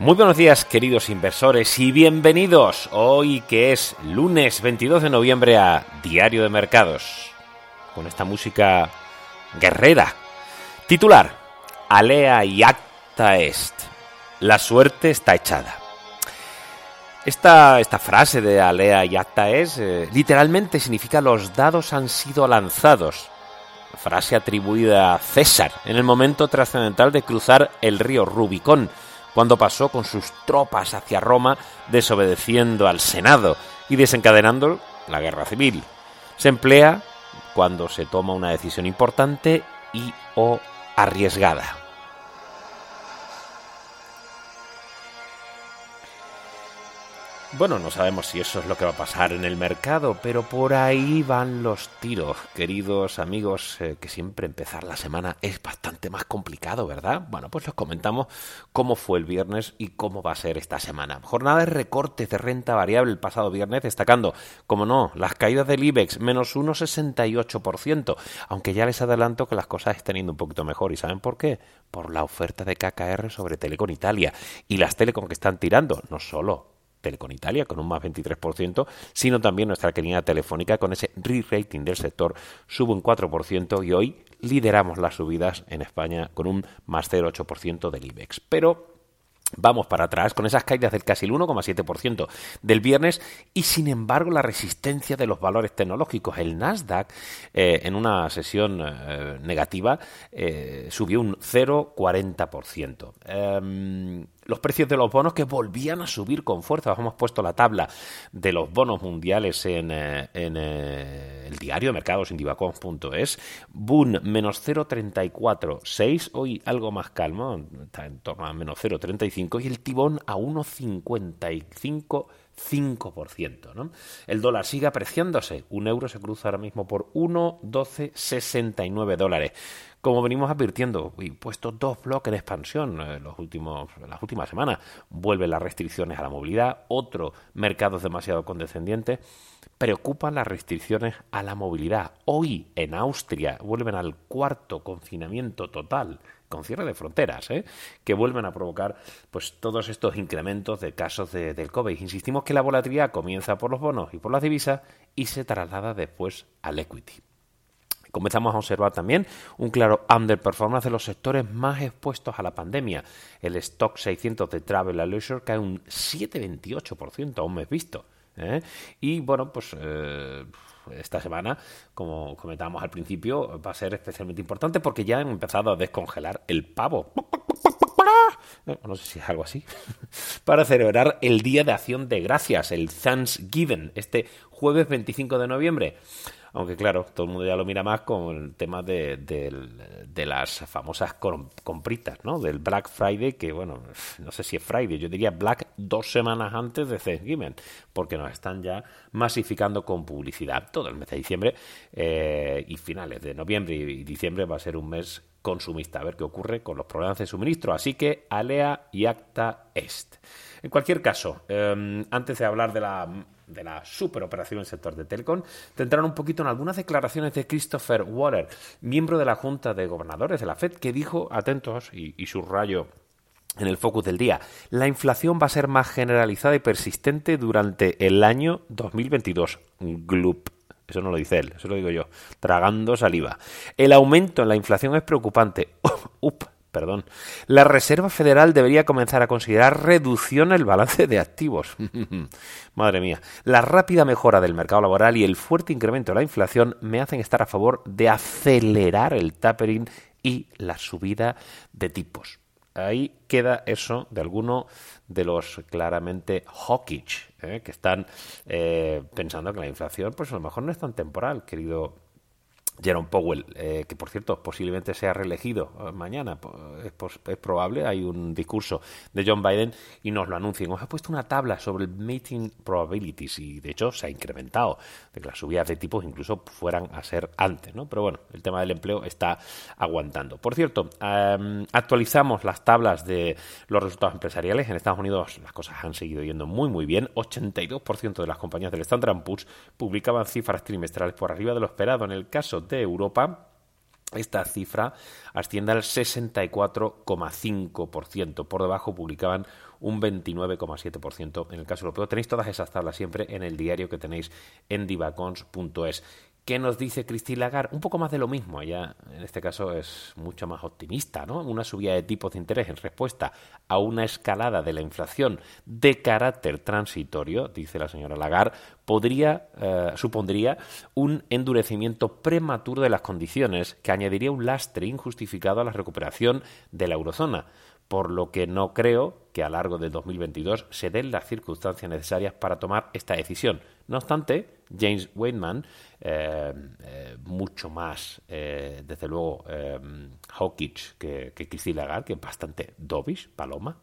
Muy buenos días, queridos inversores, y bienvenidos hoy que es lunes 22 de noviembre a Diario de Mercados, con esta música guerrera. Titular, Alea y acta est. La suerte está echada. Esta, esta frase de Alea y acta est eh, literalmente significa los dados han sido lanzados. Frase atribuida a César en el momento trascendental de cruzar el río Rubicón cuando pasó con sus tropas hacia Roma, desobedeciendo al Senado y desencadenando la guerra civil. Se emplea cuando se toma una decisión importante y o arriesgada. Bueno, no sabemos si eso es lo que va a pasar en el mercado, pero por ahí van los tiros, queridos amigos, eh, que siempre empezar la semana es bastante más complicado, ¿verdad? Bueno, pues os comentamos cómo fue el viernes y cómo va a ser esta semana. Jornada de recortes de renta variable el pasado viernes, destacando, como no, las caídas del IBEX, menos 1,68%, aunque ya les adelanto que las cosas están yendo un poquito mejor. ¿Y saben por qué? Por la oferta de KKR sobre Telecom Italia y las Telecom que están tirando, no solo Telecom Italia con un más 23%, sino también nuestra querida Telefónica con ese re-rating del sector sube un 4% y hoy lideramos las subidas en España con un más 0,8% del IBEX. Pero Vamos para atrás con esas caídas del casi el 1,7% del viernes y sin embargo la resistencia de los valores tecnológicos. El Nasdaq eh, en una sesión eh, negativa eh, subió un 0,40% los precios de los bonos que volvían a subir con fuerza. hemos puesto la tabla de los bonos mundiales en, eh, eh, el diario mercados indivacom.es. Boon menos 0,34,6. Hoy algo más calmo, está en torno a menos 0,35. Y el tibón a 1,55. 5%. ¿no? El dólar sigue apreciándose. Un euro se cruza ahora mismo por 1,1269 dólares. Como venimos advirtiendo, y puesto dos bloques de expansión en eh, los últimos, las últimas semanas, vuelven las restricciones a la movilidad, otro mercado demasiado condescendiente, preocupan las restricciones a la movilidad. Hoy en Austria vuelven al cuarto confinamiento total con cierre de fronteras, ¿eh? que vuelven a provocar pues todos estos incrementos de casos de, del COVID. Insistimos que la volatilidad comienza por los bonos y por las divisas y se traslada después al equity. Comenzamos a observar también un claro underperformance de los sectores más expuestos a la pandemia. El stock 600 de Travel and Leisure cae un 7,28% a un mes visto. ¿eh? Y bueno, pues eh, esta semana, como comentábamos al principio, va a ser especialmente importante porque ya han empezado a descongelar el pavo. No sé si es algo así. Para celebrar el Día de Acción de Gracias, el Thanksgiving, este jueves 25 de noviembre. Aunque claro, todo el mundo ya lo mira más con el tema de, de, las famosas compritas, ¿no? Del Black Friday, que bueno, no sé si es Friday, yo diría Black dos semanas antes de Thanksgiving, porque nos están ya masificando con publicidad. Todo el mes de diciembre eh, y finales de noviembre y diciembre va a ser un mes consumista. A ver qué ocurre con los problemas de suministro. Así que alea y acta est. En cualquier caso, em, antes de hablar de la de la superoperación en el sector de Telecom, tendrán un poquito en algunas declaraciones de Christopher Water, miembro de la Junta de Gobernadores de la FED, que dijo, atentos, y, y subrayo en el focus del día. La inflación va a ser más generalizada y persistente durante el año 2022. Gloop. Eso no lo dice él, eso lo digo yo. Tragando saliva. El aumento en la inflación es preocupante. Up, perdón. La Reserva Federal debería comenzar a considerar reducción el balance de activos. Madre mía. La rápida mejora del mercado laboral y el fuerte incremento de la inflación me hacen estar a favor de acelerar el tapering y la subida de tipos. Ahí queda eso de alguno de los claramente hawkish, ¿eh? que están eh, pensando que la inflación, pues a lo mejor no es tan temporal, querido Jerome Powell, eh, que por cierto posiblemente sea reelegido eh, mañana, es, probable, hay un discurso de John Biden y nos lo anuncian. Os he puesto una tabla sobre el meeting probabilities y de hecho se ha incrementado, de que las subidas de tipos incluso fueran a ser antes, ¿no? Pero bueno, el tema del empleo está aguantando. Por cierto, actualizamos las tablas de los resultados empresariales. En Estados Unidos las cosas han seguido yendo muy muy bien. 82% de las compañías del Standard Poor's publicaban cifras trimestrales por arriba de lo esperado. En el caso de Europa, esta cifra asciende al 64,5%. Por debajo publicaban un 29,7% en el caso europeo. Tenéis todas esas tablas siempre en el diario que tenéis en divacons.es. ¿Qué nos dice Christine Lagarde? Un poco más de lo mismo. Ella, en este caso, es mucho más optimista, ¿no? Una subida de tipos de interés en respuesta a una escalada de la inflación de carácter transitorio, dice la señora Lagarde, podría, eh, supondría un endurecimiento prematuro de las condiciones que añadiría un lastre injustificado a la recuperación de la eurozona por lo que no creo que a lo largo del 2022 se den las circunstancias necesarias para tomar esta decisión. No obstante, James Wainman, eh, eh, mucho más, eh, desde luego, hawkish que, que Christine Lagarde, que es bastante dovish, paloma,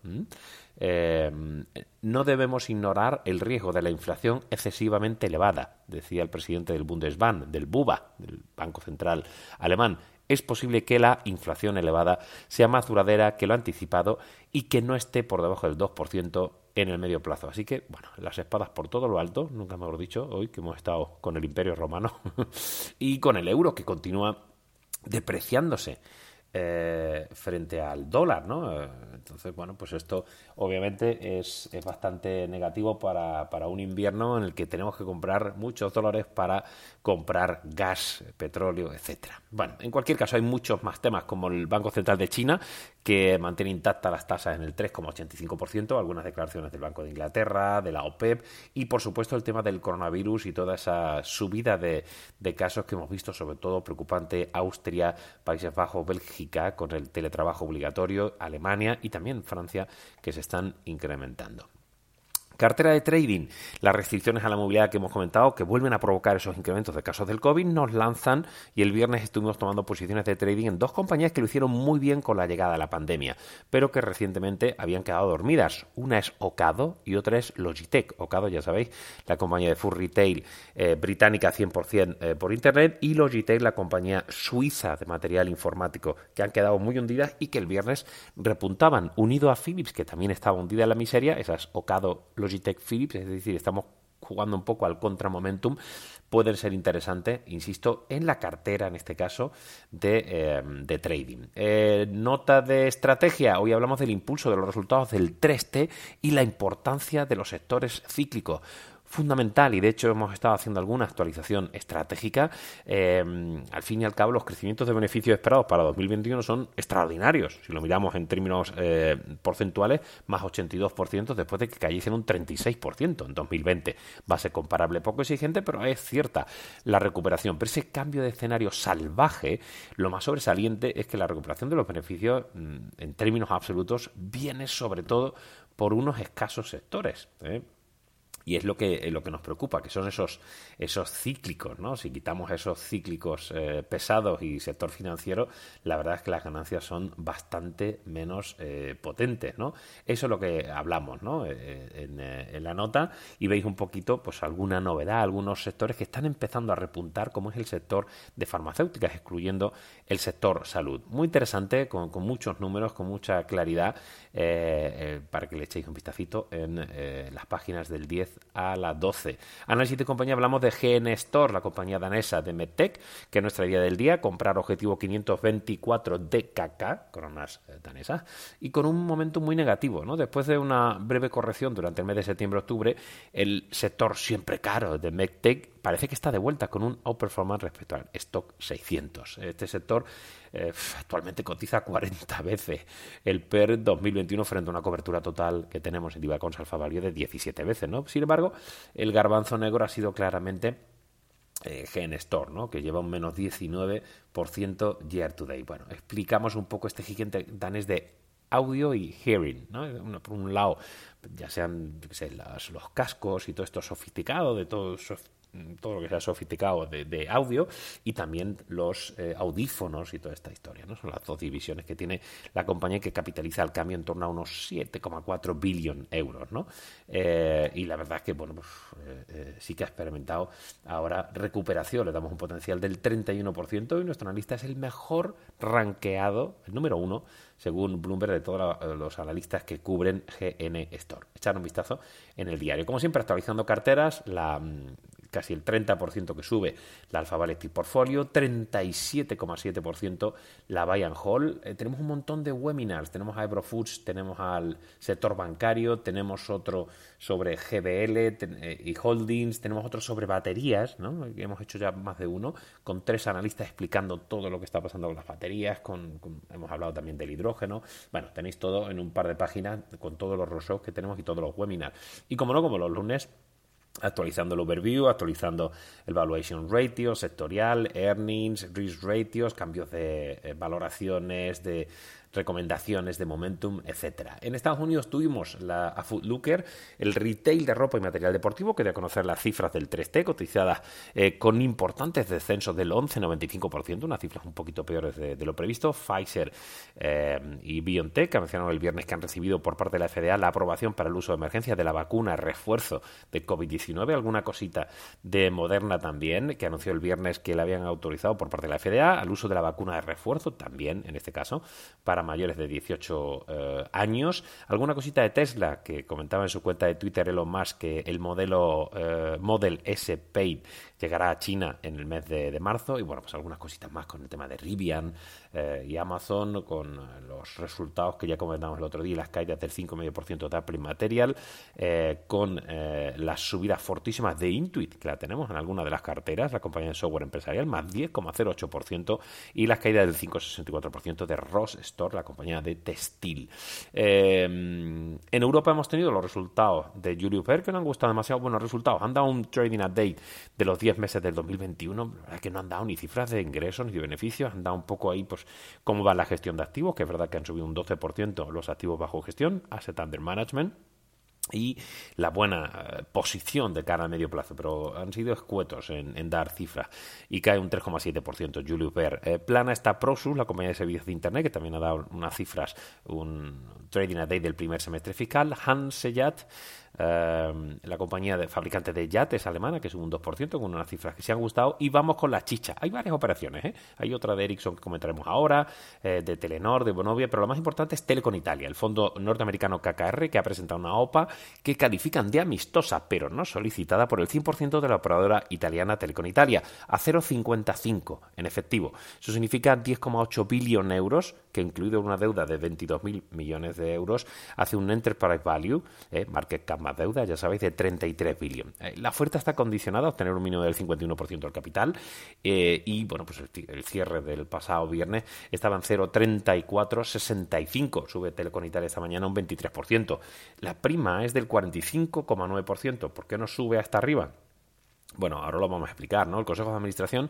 no debemos ignorar el riesgo de la inflación excesivamente elevada, decía el presidente del Bundesbank, del BUBA, del Banco Central Alemán es posible que la inflación elevada sea más duradera que lo anticipado y que no esté por debajo del 2% en el medio plazo. Así que, bueno, las espadas por todo lo alto, nunca mejor dicho, hoy que hemos estado con el Imperio Romano y con el euro que continúa depreciándose. Eh, frente al dólar, ¿no? Eh, entonces, bueno, pues esto obviamente es, es bastante negativo para, para, un invierno en el que tenemos que comprar muchos dólares para comprar gas, petróleo, etcétera. Bueno, en cualquier caso hay muchos más temas como el Banco Central de China que mantiene intactas las tasas en el 3,85%, algunas declaraciones del Banco de Inglaterra, de la OPEP y por supuesto el tema del coronavirus y toda esa subida de, de casos que hemos visto, sobre todo preocupante Austria, Países Bajos, Bélgica con el teletrabajo obligatorio, Alemania y también Francia que se están incrementando. Cartera de trading. Las restricciones a la movilidad que hemos comentado, que vuelven a provocar esos incrementos de casos del COVID, nos lanzan y el viernes estuvimos tomando posiciones de trading en dos compañías que lo hicieron muy bien con la llegada de la pandemia, pero que recientemente habían quedado dormidas. Una es Ocado y otra es Logitech. Ocado, ya sabéis, la compañía de food retail eh, británica 100% eh, por Internet y Logitech, la compañía suiza de material informático, que han quedado muy hundidas y que el viernes repuntaban, unido a Philips, que también estaba hundida en la miseria, esas Ocado, Logitech Philips, es decir, estamos jugando un poco al contramomentum, pueden ser interesantes, insisto, en la cartera, en este caso, de, eh, trading. Eh, nota de estrategia, hoy hablamos del impulso de los resultados del 3T y la importancia de los sectores cíclicos fundamental y de hecho hemos estado haciendo alguna actualización estratégica. Eh, al fin y al cabo, los crecimientos de beneficios esperados para 2021 son extraordinarios. Si lo miramos en términos eh, porcentuales, más 82% después de que cayesen un 36% en 2020. Base comparable poco exigente, pero es cierta la recuperación. Pero ese cambio de escenario salvaje, lo más sobresaliente es que la recuperación de los beneficios mm, en términos absolutos viene sobre todo por unos escasos sectores. ¿eh? Y es lo que, eh, lo que nos preocupa, que son esos, esos cíclicos, ¿no? Si quitamos esos cíclicos eh, pesados y sector financiero, la verdad es que las ganancias son bastante menos eh, potentes, ¿no? Eso es lo que hablamos, ¿no? En, la nota y veis un poquito, pues, alguna novedad, algunos sectores que están empezando a repuntar, como es el sector de farmacéuticas, excluyendo el sector salud. Muy interesante, con, con muchos números, con mucha claridad, para que le echéis un vistacito en las páginas del 10 a las 12. Análisis de compañía, hablamos de GN Store, la compañía danesa de MedTech, que es nuestra idea del día, comprar objetivo 524 DKK, coronas danesas, y con un momento muy negativo. ¿no? Después de una breve corrección durante el mes de septiembre-octubre, el sector siempre caro de MedTech parece que está de vuelta con un outperformance respecto al stock 600. Este sector eh, actualmente cotiza 40 veces el PER 2021 frente a una cobertura total que tenemos en Divacons Alfa Value de 17 veces. ¿no? Sin embargo, el garbanzo negro ha sido claramente eh, Store, ¿no? que lleva un menos 19% year to date. Bueno, explicamos un poco este gigante danés de audio y hearing, ¿no? Por un lado, ya sean los cascos y todo esto sofisticado, de todo todo lo que sea sofisticado de, audio y también los eh, audífonos y toda esta historia. ¿no? Son las dos divisiones que tiene la compañía que capitaliza el cambio en torno a unos 7,4 billón euros. ¿no? Eh, y la verdad es que bueno, pues, eh, sí que ha experimentado ahora recuperación. Le damos un potencial del 31% y nuestro analista es el mejor rankeado, el número uno, según Bloomberg, de todos los analistas que cubren GN Store. Echar un vistazo en el diario. Como siempre, actualizando carteras, la mm, casi el 30% que sube la Alpha Electric Portfolio, 37,7% la Buy Hall. Eh, tenemos un montón de webinars, tenemos a Foods, tenemos al sector bancario, tenemos otro sobre GBL eh, y holdings, tenemos otro sobre baterías, ¿no? hemos hecho ya más de uno, con tres analistas explicando todo lo que está pasando con las baterías, con, hemos hablado también del hidrógeno. Bueno, tenéis todo en un par de páginas con todos los roadshows que tenemos y todos los webinars. Y como no, como los lunes, actualizando el overview, actualizando el valuation ratio sectorial, earnings, risk ratios, cambios de eh, valoraciones, de recomendaciones de Momentum, etcétera. En Estados Unidos tuvimos la, a Looker, el retail de ropa y material deportivo, que dio conocer las cifras del 3T, cotizadas eh, con importantes descensos del 11-95%, unas cifras un poquito peores de, lo previsto. Pfizer eh, y BioNTech anunciaron el viernes que han recibido por parte de la FDA la aprobación para el uso de emergencia de la vacuna refuerzo de COVID-19, alguna cosita de Moderna también, que anunció el viernes que la habían autorizado por parte de la FDA al uso de la vacuna de refuerzo, también en este caso, para mayores de 18 eh, años. Alguna cosita de Tesla que comentaba en su cuenta de Twitter Elon Musk que el modelo eh, Model S Paid llegará a China en el mes de, marzo y bueno, pues algunas cositas más con el tema de Rivian eh, y Amazon con los resultados que ya comentamos el otro día, las caídas del 5,5% de Apple Material, con las subidas fortísimas de Intuit, que la tenemos en alguna de las carteras, la compañía de software empresarial, más 10,08% y las caídas del 5,64% de Ross Store, la compañía de textil. Eh, en Europa hemos tenido los resultados de Julius Baer que no han gustado demasiado buenos resultados. Han dado un trading update de los 10 meses del 2021, la verdad que no han dado ni cifras de ingresos ni de beneficios, han dado un poco ahí pues cómo va la gestión de activos, que es verdad que han subido un 12% los activos bajo gestión, Asset Under Management y la buena eh, posición de cara a medio plazo, pero han sido escuetos en, dar cifras y cae un 3,7%. Julius Baer. Eh, plana está Prosus, la compañía de servicios de Internet, que también ha dado unas cifras, un trading a day del primer semestre fiscal. Hansejat Em, la compañía de fabricante de yates alemana, que es un 2%, con unas cifras que se han gustado. Y vamos con la chicha. Hay varias operaciones. ¿eh? Hay otra de Ericsson que comentaremos ahora, eh, de Telenor, de Bonovia, pero lo más importante es Telecom Italia, el fondo norteamericano KKR, que ha presentado una OPA que califican de amistosa, pero no solicitada por el 100% de la operadora italiana Telecom Italia, a 0,55 en efectivo. Eso significa 10,8 billones de euros, que incluido una deuda de 22.000 millones de euros, hace un enterprise value, eh, market cap deuda, ya sabéis, de 33 billones. Eh, la oferta está condicionada a obtener un mínimo del 51% del capital eh, y, bueno, pues el, cierre del pasado viernes estaba en 0,3465. Sube Telecom Italia esta mañana un 23%. La prima es del 45,9%. ¿Por qué no sube hasta arriba? Bueno, ahora lo vamos a explicar, ¿no? El Consejo de Administración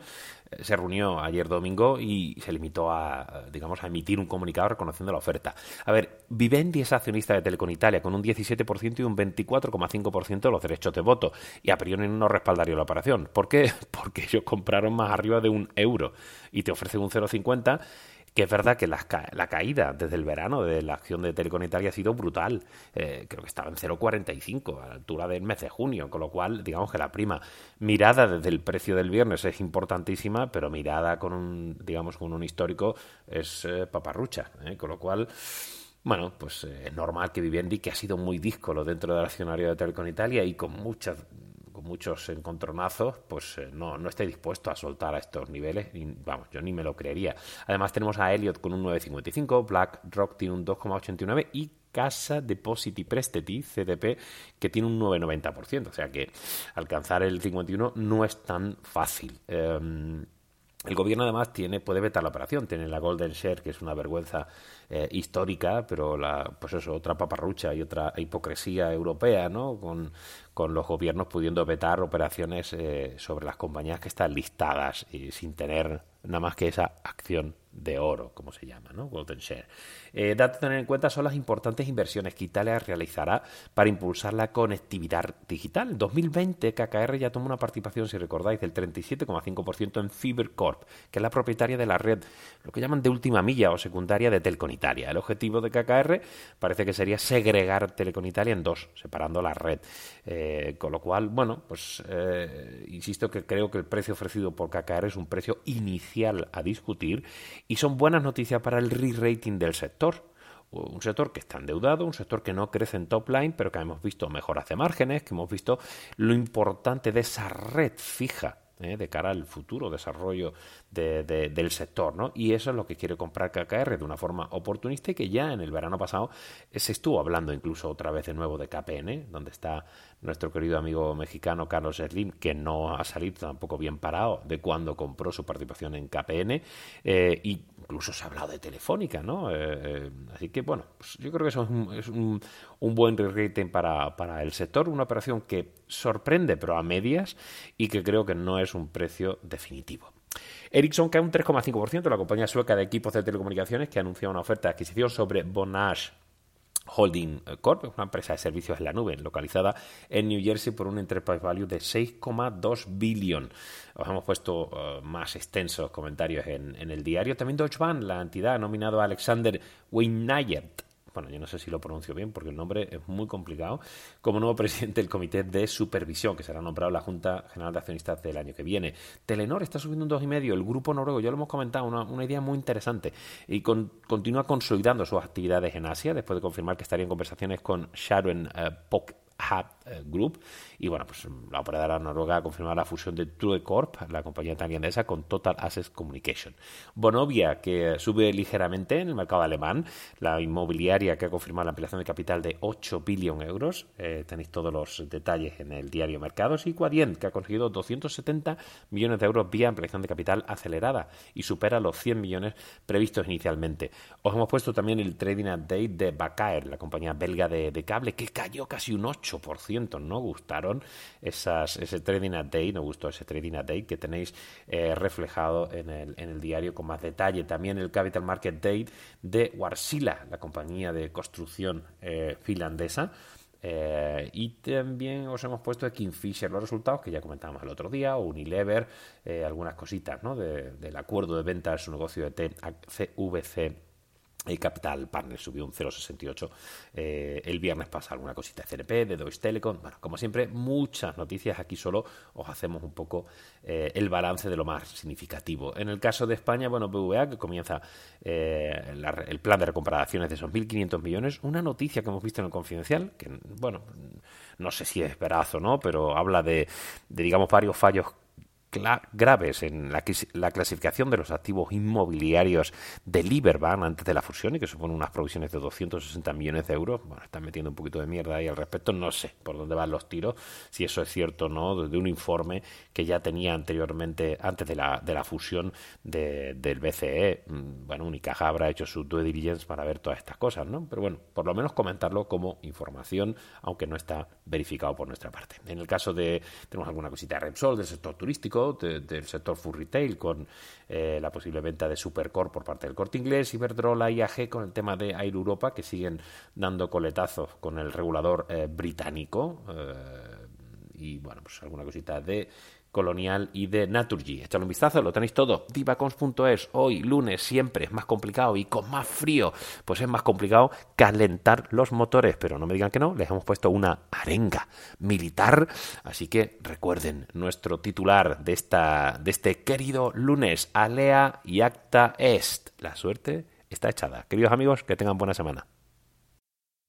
eh, se reunió ayer domingo y se limitó a, digamos, a emitir un comunicado reconociendo la oferta. A ver, Vivendi es accionista de Telecom Italia con un 17% y un 24,5% de los derechos de voto y a priori no respaldaría la operación. ¿Por qué? Porque ellos compraron más arriba de un euro y te ofrecen un 0,50 que es verdad que la, caída desde el verano de la acción de Telecom Italia ha sido brutal. Eh, creo que estaba en 0,45 a la altura del mes de junio, con lo cual, digamos que la prima mirada desde el precio del viernes es importantísima, pero mirada con un, digamos, con un histórico es eh, paparrucha, eh, con lo cual... Bueno, pues es normal que Vivendi, que ha sido muy díscolo dentro del accionario de Telecom Italia y con muchas muchos encontronazos, pues eh, no, no esté dispuesto a soltar a estos niveles. vamos, yo ni me lo creería. Además tenemos a Elliot con un 9.55, BlackRock tiene un 2,89 y Casa Depositi Prestiti, CDP, que tiene un 9,90%. O sea que alcanzar el 51 no es tan fácil. Em, el gobierno además tiene, puede vetar la operación, tiene la Golden Share, que es una vergüenza eh, histórica, pero la, pues eso, otra paparrucha y otra hipocresía europea, ¿no? Con, con los gobiernos pudiendo vetar operaciones eh, sobre las compañías que están listadas y sin tener nada más que esa acción de oro, como se llama, ¿no? Golden Share. Eh, dato a tener en cuenta son las importantes inversiones que Italia realizará para impulsar la conectividad digital. En 2020, KKR ya tomó una participación, si recordáis, del 37,5% en FiberCorp, que es la propietaria de la red, lo que llaman de última milla o secundaria de Telcon Italia. El objetivo de KKR parece que sería segregar Telecom Italia en dos, separando la red. Eh, con lo cual, bueno, pues eh, insisto que creo que el precio ofrecido por KKR es un precio inicial a discutir y son buenas noticias para el re-rating del sector. Un sector que está endeudado, un sector que no crece en top line, pero que hemos visto mejoras de márgenes, que hemos visto lo importante de esa red fija ¿eh? de cara al futuro desarrollo del sector, ¿no? Y eso es lo que quiere comprar KKR de una forma oportunista y que ya en el verano pasado se estuvo hablando incluso otra vez de nuevo de KPN, donde está nuestro querido amigo mexicano Carlos Slim, que no ha salido tampoco bien parado de cuando compró su participación en KPN, eh, y incluso se ha hablado de Telefónica, ¿no? Eh, eh, así que, bueno, pues yo creo que eso es un, buen rating para, para el sector, una operación que sorprende, pero a medias, y que creo que no es un precio definitivo. Ericsson cae un 3,5%, la compañía sueca de equipos de telecomunicaciones que ha anunciado una oferta de adquisición sobre Bonage Holding Corp, una empresa de servicios en la nube localizada en New Jersey por un enterprise value de 6,2 billion. Os hemos puesto eh, más extensos comentarios en, el diario. También Deutsche Bank, la entidad, ha nominado a Alexander Weinayert bueno, yo no sé si lo pronuncio bien porque el nombre es muy complicado, como nuevo presidente del Comité de Supervisión, que será nombrado la Junta General de Accionistas del año que viene. Telenor está subiendo un 2,5, el grupo noruego, ya lo hemos comentado, una, idea muy interesante, y continúa consolidando sus actividades en Asia, después de confirmar que estaría en conversaciones con Sharon eh, Group. Y bueno, pues la operadora noruega ha confirmado la fusión de True Corp, la compañía tailandesa, con Total Access Communication. Bonovia, que sube ligeramente en el mercado alemán, la inmobiliaria que ha confirmado la ampliación de capital de 8 billones de euros. Eh, tenéis todos los detalles en el diario Mercados. Y Quadient, que ha conseguido 270 millones de euros vía ampliación de capital acelerada y supera los 100 millones previstos inicialmente. Os hemos puesto también el trading update de Bacaer, la compañía belga de, de cable, que cayó casi un 8 8%. No gustaron esas, ese trading a day, no gustó ese trading a day que tenéis eh, reflejado en el, en el diario con más detalle. También el Capital Market Day de Warsila, la compañía de construcción eh, finlandesa. Eh, y también os hemos puesto de Kingfisher los resultados que ya comentábamos el otro día, Unilever, algunas cositas ¿no? del acuerdo de venta de su negocio de CVC el Capital Partners subió un 0,68 eh, el viernes pasado, alguna cosita de CNP, de Deutsche Telekom. Bueno, como siempre, muchas noticias. Aquí solo os hacemos un poco eh, el balance de lo más significativo. En el caso de España, bueno, BVA, que comienza eh, el plan de recuperaciones de esos 1.500 millones. Una noticia que hemos visto en el Confidencial, que, bueno, no sé si es veraz o no, pero habla de, de digamos, varios fallos graves en la, la, clasificación de los activos inmobiliarios de Liberbank antes de la fusión y que supone unas provisiones de 260 millones de euros. Bueno, están metiendo un poquito de mierda ahí al respecto. No sé por dónde van los tiros, si eso es cierto o no, de un informe que ya tenía anteriormente, antes de la, de la fusión del BCE. Mm, bueno, Unicaja habrá hecho su due diligence para ver todas estas cosas, ¿no? Pero bueno, por lo menos comentarlo como información, aunque no está verificado por nuestra parte. En el caso de, tenemos alguna cosita de Repsol, del sector turístico, del sector full retail con eh, la posible venta de Supercore por parte del corte inglés, Iberdrola y AG con el tema de Air Europa que siguen dando coletazos con el regulador eh, británico eh, y bueno, pues alguna cosita de Colonial y de Naturgy. Echadle un vistazo, lo tenéis todo. Divacons.es, hoy, lunes, siempre es más complicado y con más frío, pues es más complicado calentar los motores. Pero no me digan que no, les hemos puesto una arenga militar. Así que recuerden nuestro titular de, esta, de este querido lunes, Alea y Acta Est. La suerte está echada. Queridos amigos, que tengan buena semana.